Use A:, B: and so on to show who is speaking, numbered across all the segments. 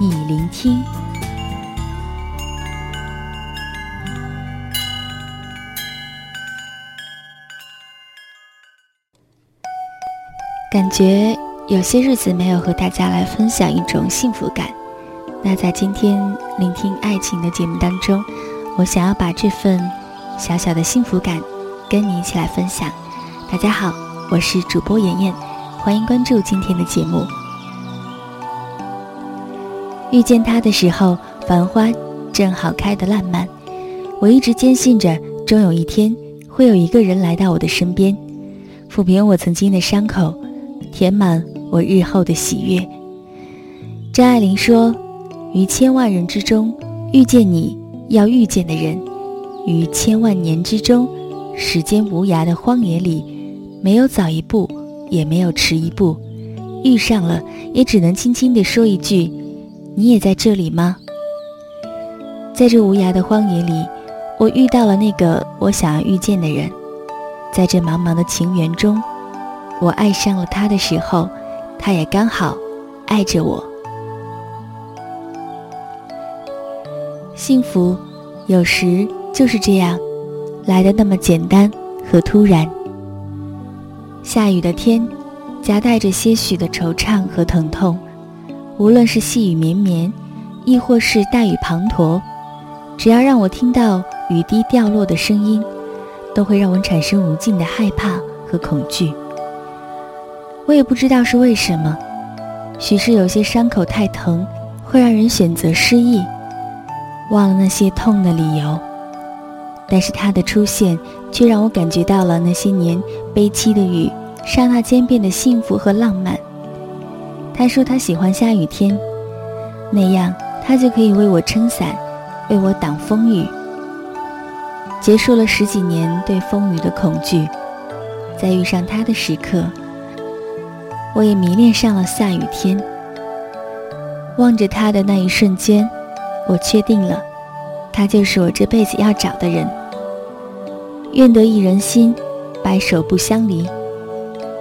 A: 你聆听。感觉有些日子没有和大家来分享一种幸福感，那在今天聆听爱情的节目当中，我想要把这份小小的幸福感跟你一起来分享。大家好，我是主播妍妍。欢迎关注今天的节目。遇见他的时候，繁花正好开得烂漫。我一直坚信着，终有一天会有一个人来到我的身边，抚平我曾经的伤口，填满我日后的喜悦。张爱玲说：“于千万人之中遇见你要遇见的人，于千万年之中，时间无涯的荒野里，没有早一步。”也没有迟一步，遇上了也只能轻轻地说一句：“你也在这里吗？”在这无涯的荒野里，我遇到了那个我想要遇见的人。在这茫茫的情缘中，我爱上了他的时候，他也刚好爱着我。幸福有时就是这样，来的那么简单和突然。下雨的天，夹带着些许的惆怅和疼痛。无论是细雨绵绵，亦或是大雨滂沱，只要让我听到雨滴掉落的声音，都会让我产生无尽的害怕和恐惧。我也不知道是为什么，许是有些伤口太疼，会让人选择失忆，忘了那些痛的理由。但是他的出现，却让我感觉到了那些年悲凄的雨，刹那间变得幸福和浪漫。他说他喜欢下雨天，那样他就可以为我撑伞，为我挡风雨。结束了十几年对风雨的恐惧，在遇上他的时刻，我也迷恋上了下雨天。望着他的那一瞬间，我确定了。他就是我这辈子要找的人。愿得一人心，白首不相离。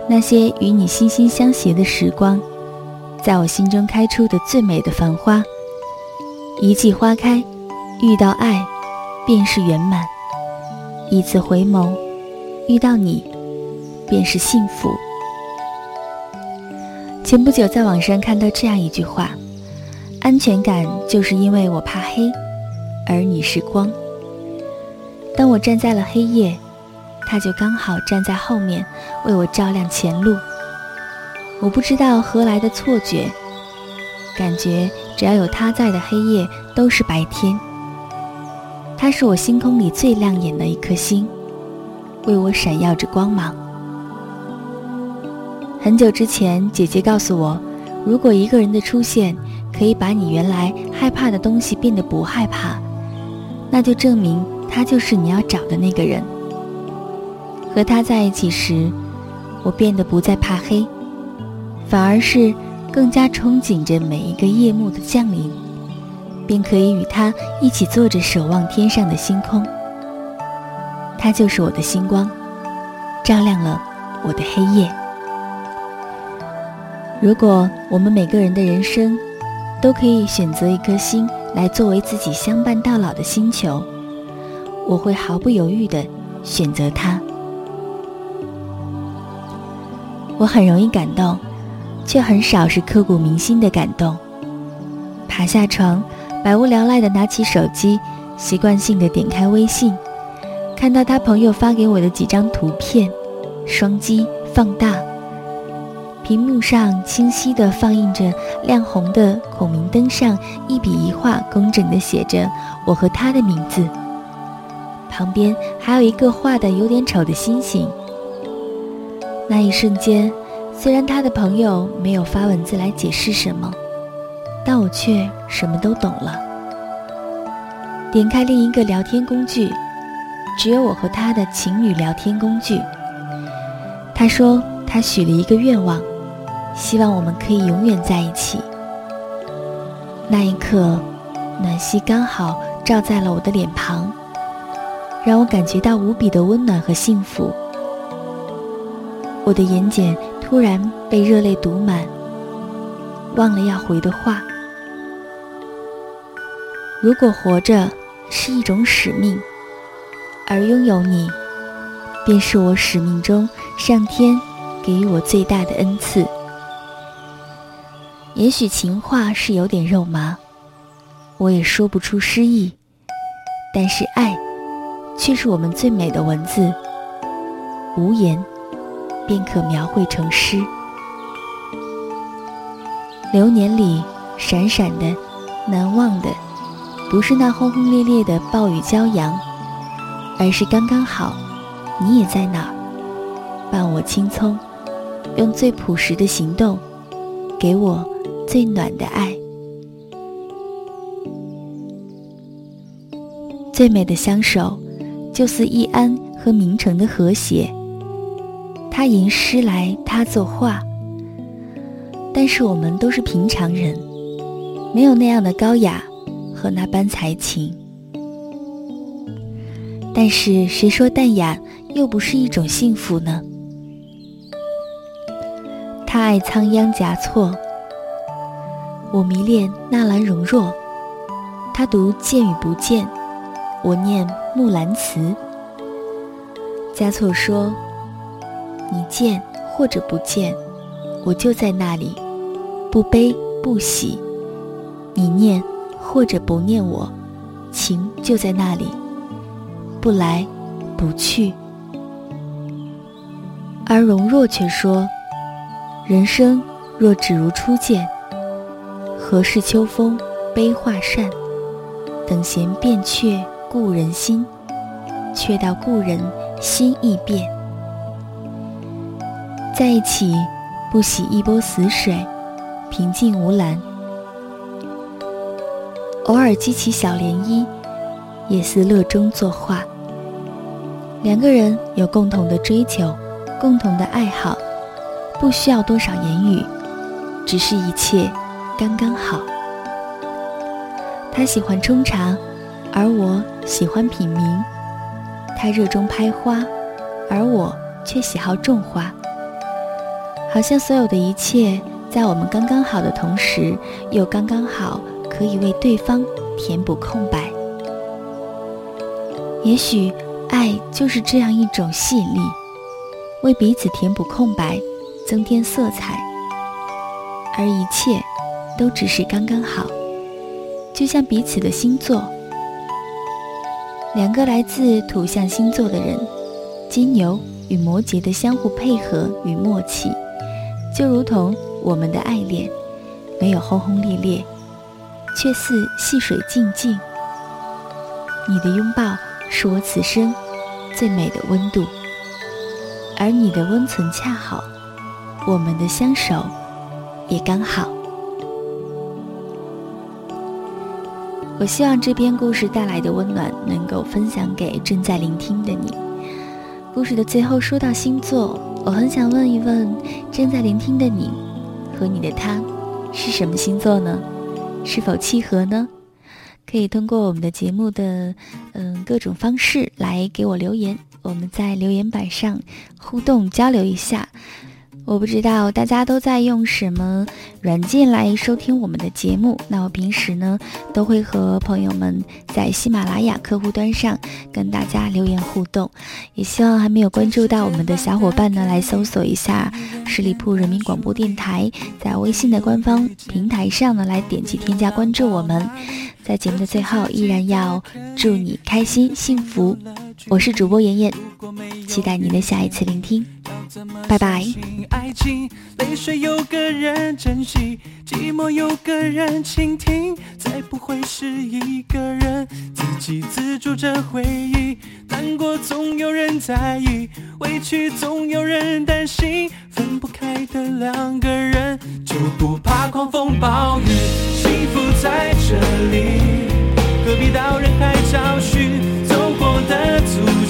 A: 那些与你心心相携的时光，在我心中开出的最美的繁花。一季花开，遇到爱，便是圆满；一次回眸，遇到你，便是幸福。前不久在网上看到这样一句话：安全感就是因为我怕黑。而你是光，当我站在了黑夜，他就刚好站在后面为我照亮前路。我不知道何来的错觉，感觉只要有他在的黑夜都是白天。他是我星空里最亮眼的一颗星，为我闪耀着光芒。很久之前，姐姐告诉我，如果一个人的出现可以把你原来害怕的东西变得不害怕。那就证明他就是你要找的那个人。和他在一起时，我变得不再怕黑，反而是更加憧憬着每一个夜幕的降临，便可以与他一起坐着守望天上的星空。他就是我的星光，照亮了我的黑夜。如果我们每个人的人生都可以选择一颗星。来作为自己相伴到老的星球，我会毫不犹豫地选择它。我很容易感动，却很少是刻骨铭心的感动。爬下床，百无聊赖地拿起手机，习惯性地点开微信，看到他朋友发给我的几张图片，双击放大。屏幕上清晰地放映着亮红的孔明灯上，一笔一画工整地写着我和他的名字。旁边还有一个画的有点丑的星星。那一瞬间，虽然他的朋友没有发文字来解释什么，但我却什么都懂了。点开另一个聊天工具，只有我和他的情侣聊天工具。他说他许了一个愿望，希望我们可以永远在一起。那一刻，暖曦刚好照在了我的脸庞，让我感觉到无比的温暖和幸福。我的眼睑突然被热泪堵满，忘了要回的话。如果活着是一种使命，而拥有你，便是我使命中上天给予我最大的恩赐。也许情话是有点肉麻，我也说不出诗意，但是爱，却是我们最美的文字，无言。便可描绘成诗。流年里闪闪的、难忘的，不是那轰轰烈烈的暴雨骄阳，而是刚刚好，你也在那儿，伴我青葱，用最朴实的行动，给我最暖的爱。最美的相守，就似易安和明成的和谐。他吟诗来，他作画。但是我们都是平常人，没有那样的高雅和那般才情。但是谁说淡雅又不是一种幸福呢？他爱仓央嘉措，我迷恋纳兰容若。他读见与不见，我念木兰辞。嘉措说。你见或者不见，我就在那里，不悲不喜；你念或者不念我，情就在那里，不来不去。而容若却说：“人生若只如初见，何事秋风悲画扇？等闲变却故人心，却道故人心易变。”在一起，不洗一波死水，平静无澜。偶尔激起小涟漪，也似乐中作画。两个人有共同的追求，共同的爱好，不需要多少言语，只是一切刚刚好。他喜欢冲茶，而我喜欢品茗。他热衷拍花，而我却喜好种花。好像所有的一切，在我们刚刚好的同时，又刚刚好可以为对方填补空白。也许，爱就是这样一种吸引力，为彼此填补空白，增添色彩。而一切，都只是刚刚好，就像彼此的星座，两个来自土象星座的人，金牛与摩羯的相互配合与默契。就如同我们的爱恋，没有轰轰烈烈，却似细水静静。你的拥抱是我此生最美的温度，而你的温存恰好，我们的相守也刚好。我希望这篇故事带来的温暖能够分享给正在聆听的你。故事的最后说到星座。我很想问一问正在聆听的你，和你的他是什么星座呢？是否契合呢？可以通过我们的节目的嗯各种方式来给我留言，我们在留言板上互动交流一下。我不知道大家都在用什么软件来收听我们的节目。那我平时呢，都会和朋友们在喜马拉雅客户端上跟大家留言互动。也希望还没有关注到我们的小伙伴呢，来搜索一下十里铺人民广播电台，在微信的官方平台上呢，来点击添加关注我们。在节目的最后，依然要祝你开心幸福。我是主播妍妍，期待您的下一次聆听。拜拜。爱情泪水有个人珍惜，寂寞有个人倾听，再不会是一个人自给自足着回忆。难过总有人在意，委屈总有人担心，分不开的两个人，就不怕狂风暴雨，幸福在
B: 这里，何必到人海找寻走过的足迹。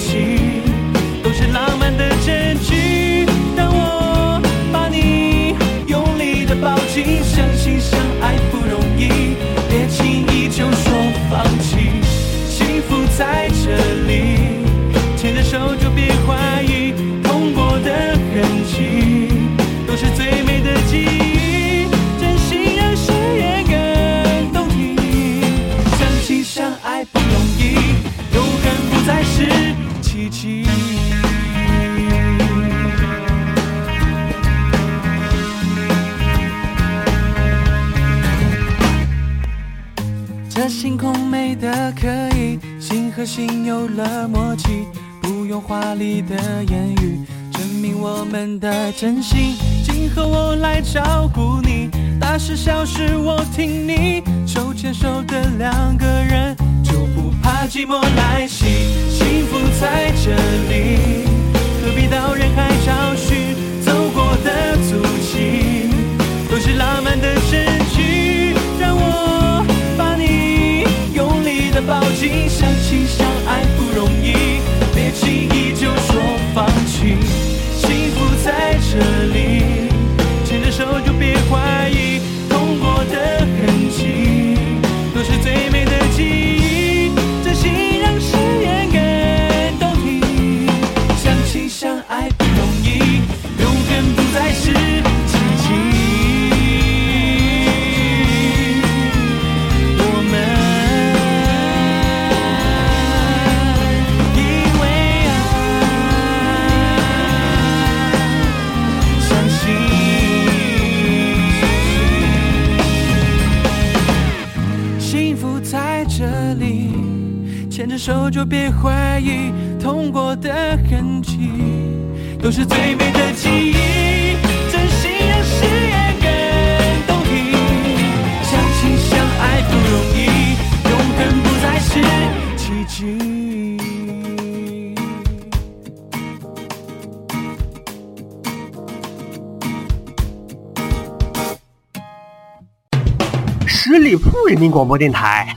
B: 心和心有了默契，不用华丽的言语证明我们的真心。今后我来照顾你，大事小事我听你，手牵手的两个人就不怕寂寞来袭，幸福在这里，何必到人海找寻走过的足迹，都是浪漫的事相亲相爱不容易，别轻易就说放就别怀疑，痛过的痕迹都是最美的记忆。真心让誓言更动听，相亲相爱不容易，永恒不再是奇迹。
C: 十里铺人民广播电台，